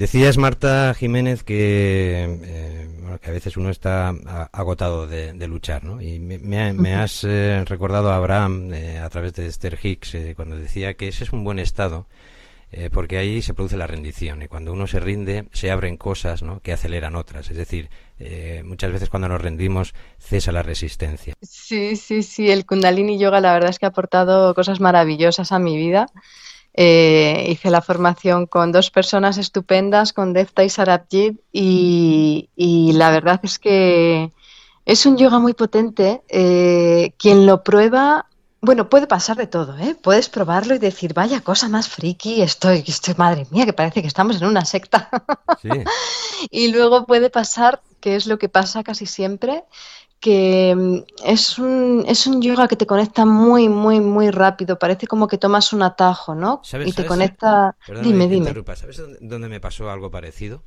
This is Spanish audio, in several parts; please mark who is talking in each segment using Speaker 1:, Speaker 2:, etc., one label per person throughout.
Speaker 1: Decías, Marta Jiménez, que, eh, que a veces uno está agotado de, luchar, ¿no? Y me, has eh, recordado a Abraham eh, a través de Esther Hicks cuando decía que ese es un buen estado porque ahí se produce la rendición y cuando uno se rinde se abren cosas ¿no? que aceleran otras. Es decir, muchas veces cuando nos rendimos cesa la resistencia.
Speaker 2: Sí, sí, sí. El Kundalini Yoga la verdad es que ha aportado cosas maravillosas a mi vida. Eh, hice la formación con dos personas estupendas, con Defta y Sarabjit, y, la verdad es que es un yoga muy potente. Eh, quien lo prueba, bueno, puede pasar de todo, ¿eh? Puedes probarlo y decir, vaya cosa más friki, estoy, estoy, madre mía, que parece que estamos en una secta. y luego puede pasar, que es lo que pasa casi siempre, que mm, es un, es un yoga que te conecta muy, muy, muy rápido. Parece como que tomas un atajo, ¿no? y te conecta... dime, dime.
Speaker 1: ¿Sabes dónde me pasó algo parecido?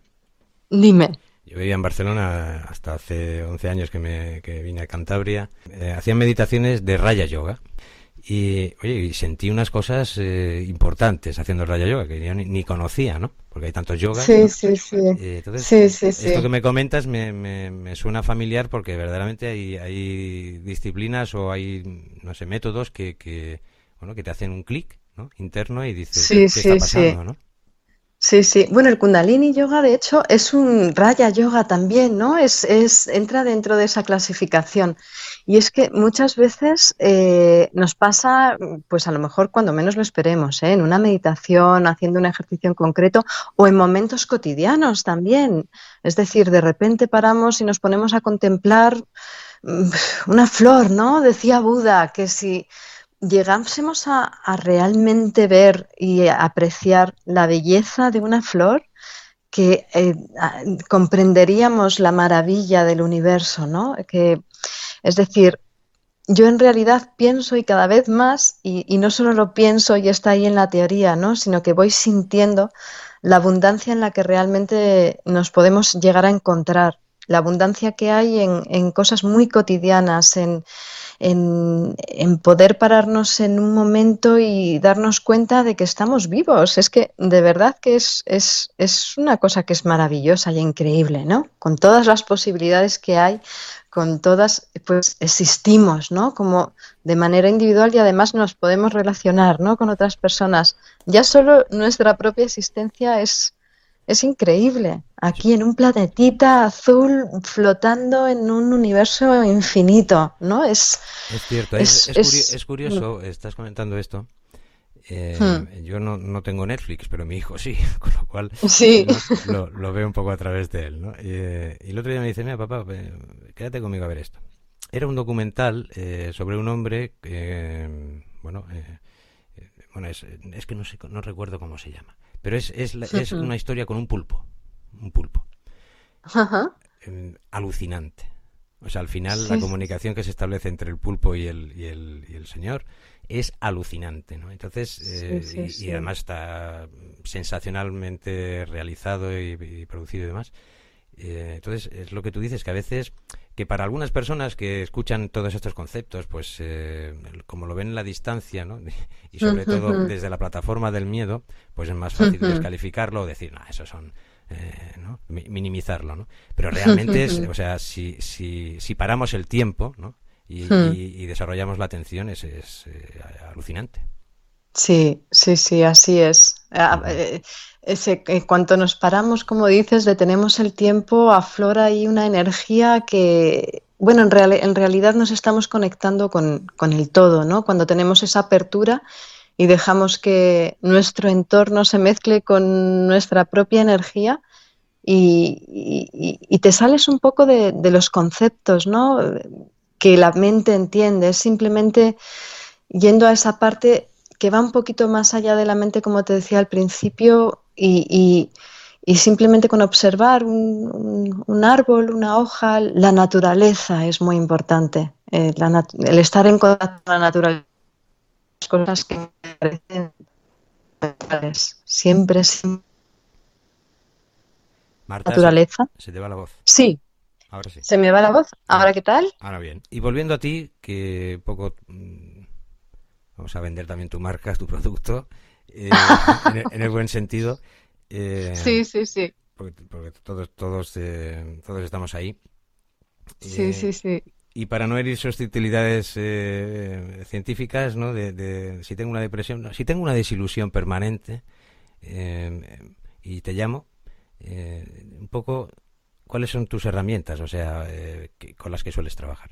Speaker 2: Dime.
Speaker 1: Yo vivía en Barcelona hasta hace 11 años que, me, que vine a Cantabria. Eh, hacían meditaciones de Raya Yoga. Y, oye, y sentí unas cosas eh, importantes haciendo Raya Yoga que yo ni, conocía, ¿no? Porque hay tantos yogas.
Speaker 2: Sí, sí, sí.
Speaker 1: entonces, esto que me comentas me, me, suena familiar porque verdaderamente hay, hay disciplinas o hay, no sé, métodos que, que, bueno, que te hacen un clic, ¿no? Interno y dices, ¿qué, está pasando, no?
Speaker 2: Sí, sí. Bueno, el Kundalini Yoga, de hecho, es un Raya Yoga también, ¿no? Es, es, entra dentro de esa clasificación. Y es que muchas veces eh, nos pasa, pues a lo mejor cuando menos lo esperemos, ¿eh? en una meditación, haciendo un ejercicio en concreto o en momentos cotidianos también. Es decir, de repente paramos y nos ponemos a contemplar mm, una flor, ¿no? Decía Buda que si llegásemos a, realmente ver y apreciar la belleza de una flor, que eh, comprenderíamos la maravilla del universo, ¿no? Que, es decir, yo en realidad pienso y cada vez más, y, no solo lo pienso y está ahí en la teoría, ¿no? sino que voy sintiendo la abundancia en la que realmente nos podemos llegar a encontrar, la abundancia que hay en, en cosas muy cotidianas, en, en, poder pararnos en un momento y darnos cuenta de que estamos vivos. Es que de verdad que es, es, es una cosa que es maravillosa y increíble, ¿no? Con todas las posibilidades que hay, con todas, pues existimos, ¿no? Como de manera individual y además nos podemos relacionar, ¿no? Con otras personas. Ya solo nuestra propia existencia es, es increíble. Aquí en un planetita azul flotando en un universo infinito, ¿no?
Speaker 1: Es, es cierto, es, curioso, estás comentando esto. Eh, hmm. Yo no, no, tengo Netflix, pero mi hijo sí, con lo cual
Speaker 2: sí.
Speaker 1: lo, veo un poco a través de él. ¿no? Y, eh, el otro día me dice, mira papá, quédate conmigo a ver esto. Era un documental eh, sobre un hombre que, bueno, bueno es, es que no, sé, no recuerdo cómo se llama pero es, es, es una historia con un pulpo. Un pulpo. Em, alucinante. O sea, al final la comunicación que se establece entre el pulpo y el, y el, y el señor es alucinante, ¿no? Entonces, eh, y, además está sensacionalmente realizado y, producido y demás. Eh, entonces, es lo que tú dices, que a veces, que para algunas personas que escuchan todos estos conceptos, pues eh, como lo ven en la distancia, ¿no? y sobre todo desde la plataforma del miedo, pues es más fácil descalificarlo o decir, no, eso son... Eh, ¿no? minimizarlo, ¿no? Pero realmente es, o sea, si, si, si paramos el tiempo, ¿no? Y, y, desarrollamos la atención, es, es eh, alucinante.
Speaker 2: Sí, sí, sí, así es. Ah, eh, ese, en cuanto nos paramos, como dices, detenemos el tiempo, aflora ahí una energía que, bueno, en, real, en realidad nos estamos conectando con, el todo, ¿no? Cuando tenemos esa apertura y dejamos que nuestro entorno se mezcle con nuestra propia energía y, te sales un poco de, los conceptos, ¿no? Que la mente entiende, es simplemente yendo a esa parte que va un poquito más allá de la mente, como te decía al principio, y, y simplemente con observar un, árbol, una hoja, la naturaleza es muy importante. Eh, el estar en contacto con la naturaleza, las cosas que me parecen siempre, siempre. naturaleza.
Speaker 1: Se, te va la voz.
Speaker 2: Sí.
Speaker 1: Ahora sí.
Speaker 2: ¿Se me va la voz? ¿Ahora qué tal?
Speaker 1: Ahora bien. Y volviendo a ti, que poco. Mm, vamos a vender también tu marca, tu producto, eh, en, el, buen sentido.
Speaker 2: sí, sí, sí.
Speaker 1: Porque, todos, todos, todos estamos ahí.
Speaker 2: Sí, sí, sí.
Speaker 1: Y para no herir susceptibilidades eh, científicas, ¿no? De, si tengo una depresión, si tengo una desilusión permanente eh, y te llamo, eh, un poco, ¿cuáles son tus herramientas, o sea, con las que sueles trabajar?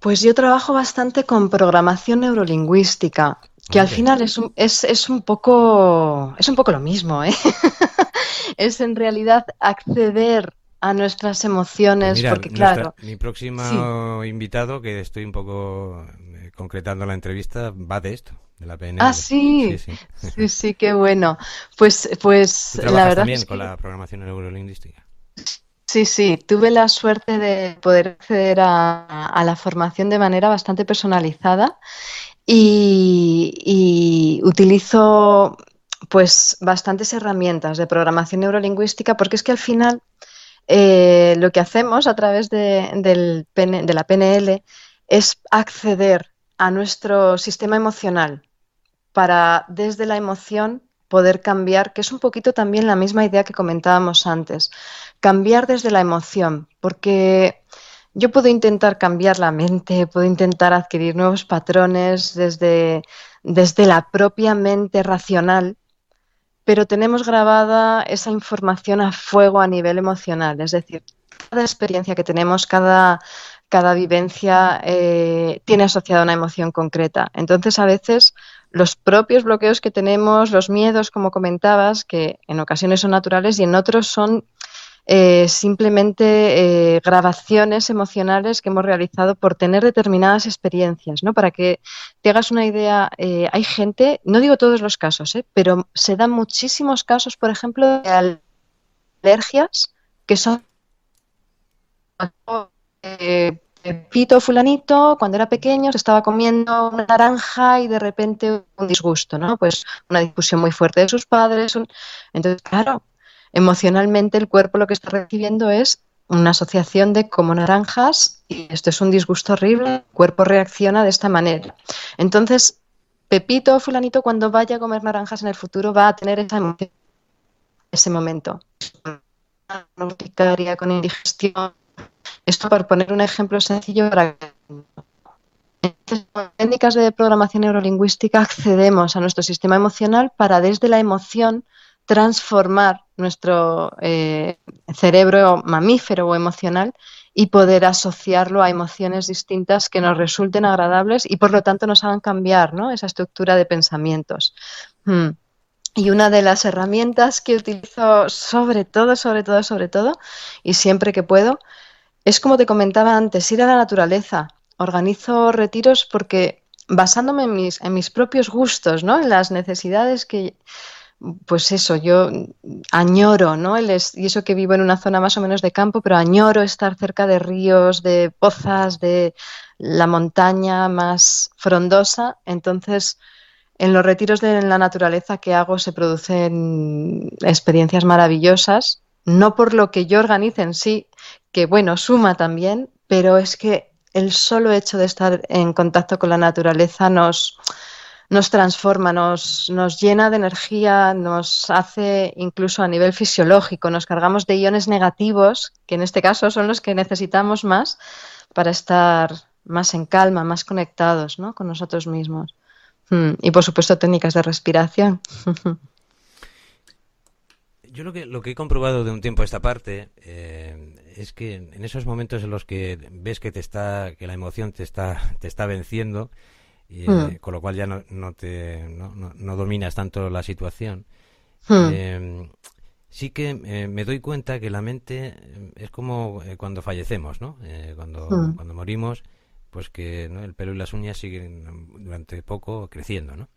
Speaker 2: Pues yo trabajo bastante con programación neurolingüística, que al final es un, es, es un poco es un poco lo mismo, ¿eh? es en realidad acceder a nuestras emociones, pues porque claro.
Speaker 1: mi próximo invitado, que estoy un poco eh, concretando la entrevista, va de esto, de la PNL.
Speaker 2: Ah, sí. Sí, sí, qué bueno. Pues, pues
Speaker 1: la verdad. también con la programación neurolingüística?
Speaker 2: Sí, sí, tuve la suerte de poder acceder a, la formación de manera bastante personalizada y, utilizo pues bastantes herramientas de programación neurolingüística porque es que al final eh, lo que hacemos a través de, de la PNL es acceder a nuestro sistema emocional para desde la emoción poder cambiar, que es un poquito también la misma idea que comentábamos antes, cambiar desde la emoción, porque yo puedo intentar cambiar la mente, puedo intentar adquirir nuevos patrones desde, desde la propia mente racional, pero tenemos grabada esa información a fuego a nivel emocional, es decir, cada experiencia que tenemos, cada, cada vivencia eh, tiene asociada una emoción concreta. Entonces, a veces los propios bloqueos que tenemos, los miedos, como comentabas, que en ocasiones son naturales y en otros son eh, simplemente eh, grabaciones emocionales que hemos realizado por tener determinadas experiencias, ¿no? Para que te hagas una idea, eh, hay gente, no digo todos los casos, pero se dan muchísimos casos, por ejemplo, de alergias que son Pito fulanito, cuando era pequeño, se estaba comiendo una naranja y de repente un disgusto, ¿no? Pues una discusión muy fuerte de sus padres. Entonces, claro, emocionalmente el cuerpo lo que está recibiendo es una asociación de como naranjas y esto es un disgusto horrible, el cuerpo reacciona de esta manera. Entonces, Pepito o fulanito cuando vaya a comer naranjas en el futuro va a tener esa emoción ese momento. con indigestión. Esto para poner un ejemplo sencillo para en técnicas de programación neurolingüística accedemos a nuestro sistema emocional para desde la emoción transformar nuestro eh, cerebro mamífero o emocional y poder asociarlo a emociones distintas que nos resulten agradables y por lo tanto nos hagan cambiar esa estructura de pensamientos. Hmm. Y una de las herramientas que utilizo sobre todo, sobre todo, sobre todo, y siempre que puedo, es como te comentaba antes, ir a la naturaleza. Organizo retiros porque basándome en mis, en mis propios gustos, ¿no? en las necesidades que, pues eso, yo añoro, ¿no? y eso que vivo en una zona más o menos de campo, pero añoro estar cerca de ríos, de pozas, de la montaña más frondosa. Entonces, en los retiros de la naturaleza que hago se producen experiencias maravillosas, no por lo que yo organice en sí, que bueno, suma también, pero es que el solo hecho de estar en contacto con la naturaleza nos, nos transforma, nos, nos llena de energía, nos hace incluso a nivel fisiológico, nos cargamos de iones negativos, que en este caso son los que necesitamos más para estar más en calma, más conectados ¿no? con nosotros mismos. Hmm, y por supuesto técnicas de respiración.
Speaker 1: Yo lo que, lo que he comprobado de un tiempo a esta parte eh, es que en esos momentos en los que ves que te está, que la emoción te está, te está venciendo, y, hmm. eh, con lo cual ya no, no te no, no, dominas tanto la situación. Hmm. Eh, sí que eh, me doy cuenta que la mente es como cuando fallecemos, ¿no? cuando, hmm. cuando morimos, pues que el pelo y las uñas siguen durante poco creciendo, ¿no?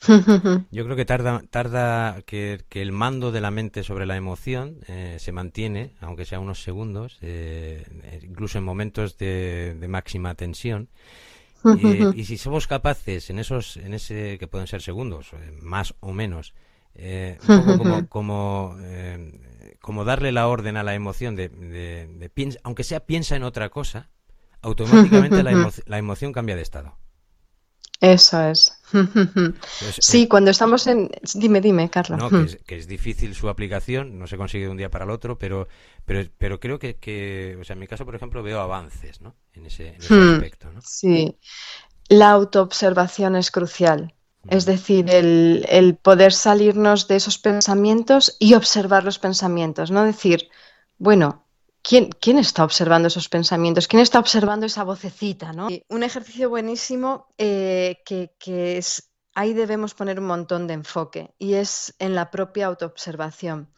Speaker 1: Yo creo que tarda, tarda que, que, el mando de la mente sobre la emoción se mantiene, aunque sea unos segundos, incluso en momentos de, de máxima tensión. Y, si somos capaces en esos, en ese que pueden ser segundos, eh, más o menos, eh, como, como, eh, como, darle la orden a la emoción de, de, aunque sea piensa en otra cosa, automáticamente la, la, emoción cambia de estado.
Speaker 2: Eso es. Sí,
Speaker 1: eh,
Speaker 2: cuando estamos en... Dime, dime, Carlos.
Speaker 1: No, que es, difícil su aplicación, no se consigue de un día para el otro, pero, pero, pero creo que, o sea, en mi caso, por ejemplo, veo avances, ¿no? En ese, aspecto, ¿no?
Speaker 2: Sí. La autoobservación es crucial. Es decir, el, el, poder salirnos de esos pensamientos y observar los pensamientos, no decir, bueno, ¿quién, quién está observando esos pensamientos? ¿Quién está observando esa vocecita? ¿no? Un ejercicio buenísimo eh, que, que es, ahí debemos poner un montón de enfoque y es en la propia autoobservación.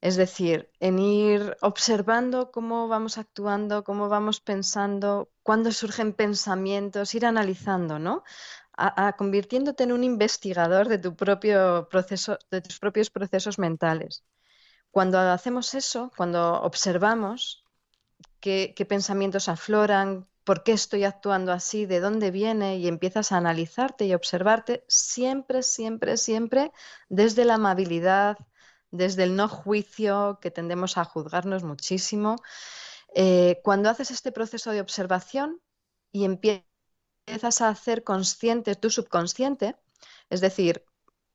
Speaker 2: Es decir, en ir observando cómo vamos actuando, cómo vamos pensando, cuándo surgen pensamientos, ir analizando, ¿no? A, convirtiéndote en un investigador de tu propio proceso, de tus propios procesos mentales. Cuando hacemos eso, cuando observamos qué, pensamientos afloran, por qué estoy actuando así, de dónde viene y empiezas a analizarte y observarte siempre, siempre, siempre desde la amabilidad, desde el no juicio, que tendemos a juzgarnos muchísimo. Eh, cuando haces este proceso de observación y empiezas a hacer consciente tu subconsciente, es decir,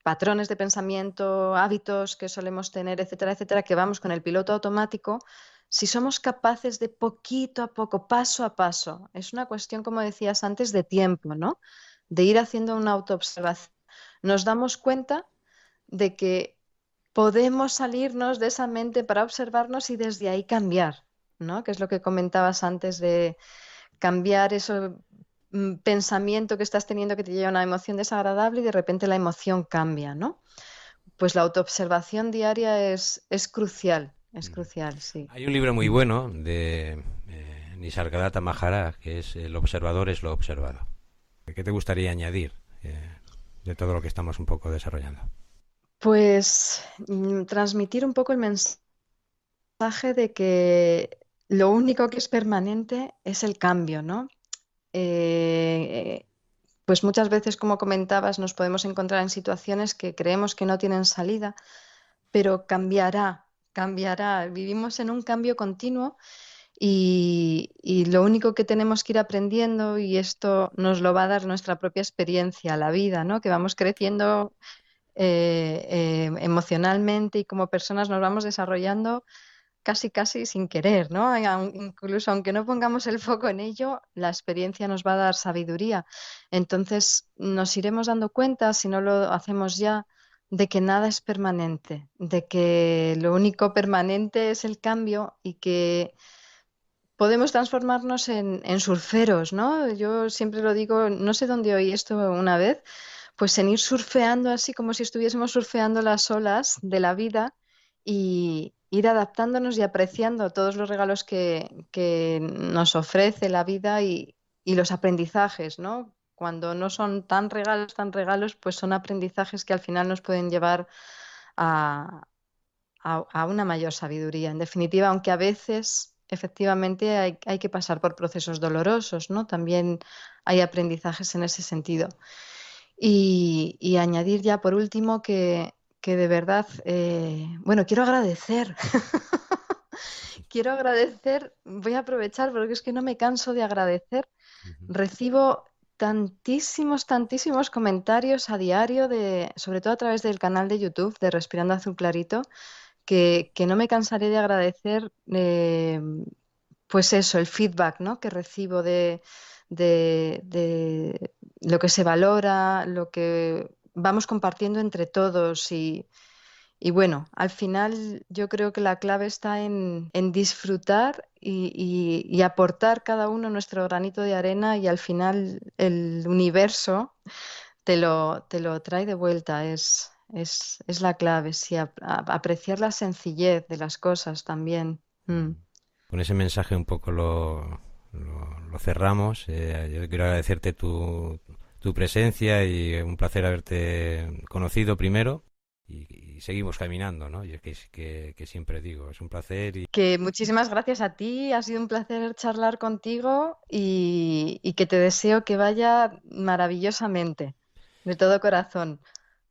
Speaker 2: patrones de pensamiento, hábitos que solemos tener, etcétera, etcétera, que vamos con el piloto automático, si somos capaces de poquito a poco, paso a paso, es una cuestión, como decías antes, de tiempo, ¿no? De ir haciendo una autoobservación, nos damos cuenta de que podemos salirnos de esa mente para observarnos y desde ahí cambiar, ¿no? Que es lo que comentabas antes de cambiar mm, pensamiento que estás teniendo que te lleva a una emoción desagradable y de repente la emoción cambia, ¿no? Pues la autoobservación diaria es, es crucial, es mm. crucial, sí.
Speaker 1: Hay un libro muy bueno de eh, Nisargadatta Mahara que es El observador es lo observado. ¿Qué te gustaría añadir eh, de todo lo que estamos un poco desarrollando?
Speaker 2: Pues mm, transmitir un poco el mensaje de que lo único que es permanente es el cambio, ¿no? Eh, pues muchas veces, como comentabas, nos podemos encontrar en situaciones que creemos que no tienen salida, pero cambiará, cambiará. Vivimos en un cambio continuo y, lo único que tenemos que ir aprendiendo, y esto nos lo va a dar nuestra propia experiencia, la vida, ¿no? Que vamos creciendo eh, eh, emocionalmente y como personas nos vamos desarrollando casi casi sin querer, ¿no? Incluso aunque no pongamos el foco en ello, la experiencia nos va a dar sabiduría. Entonces nos iremos dando cuenta, si no lo hacemos ya, de que nada es permanente, de que lo único permanente es el cambio y que podemos transformarnos en, en surferos, ¿no? Yo siempre lo digo, no sé dónde oí esto una vez, pues en ir surfeando así como si estuviésemos surfeando las olas de la vida y ir adaptándonos y apreciando todos los regalos que, nos ofrece la vida y, los aprendizajes, ¿no? Cuando no son tan regalos, tan regalos, pues son aprendizajes que al final nos pueden llevar a, a, una mayor sabiduría. En definitiva, aunque a veces efectivamente hay, hay, que pasar por procesos dolorosos, ¿no? También hay aprendizajes en ese sentido. Y, añadir ya por último que, de verdad, eh, bueno, quiero agradecer. quiero agradecer, voy a aprovechar porque es que no me canso de agradecer. Recibo tantísimos, tantísimos comentarios a diario, de, sobre todo a través del canal de YouTube de Respirando Azul Clarito, que, no me cansaré de agradecer, eh, pues eso, el feedback ¿no? que recibo de, de, lo que se valora, lo que vamos compartiendo entre todos y, bueno, al final yo creo que la clave está en, disfrutar y, aportar cada uno nuestro granito de arena y al final el universo te lo, te lo trae de vuelta. Es, es, la clave, sí, apreciar la sencillez de las cosas también. Mm.
Speaker 1: Con ese mensaje un poco lo, lo, cerramos. Eh, yo quiero agradecerte tu, tu presencia y un placer haberte conocido primero. Y, seguimos caminando, ¿no? Yo que, que, que, siempre digo, es un placer. Y...
Speaker 2: Que muchísimas gracias a ti, ha sido un placer charlar contigo y, y que te deseo que vaya maravillosamente, de todo corazón.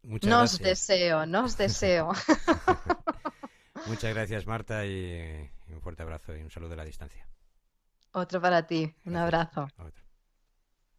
Speaker 2: Muchas nos deseo, nos deseo.
Speaker 1: Muchas gracias, Marta, y un fuerte abrazo y un saludo a la distancia.
Speaker 2: Otro para ti. Un abrazo. Otro.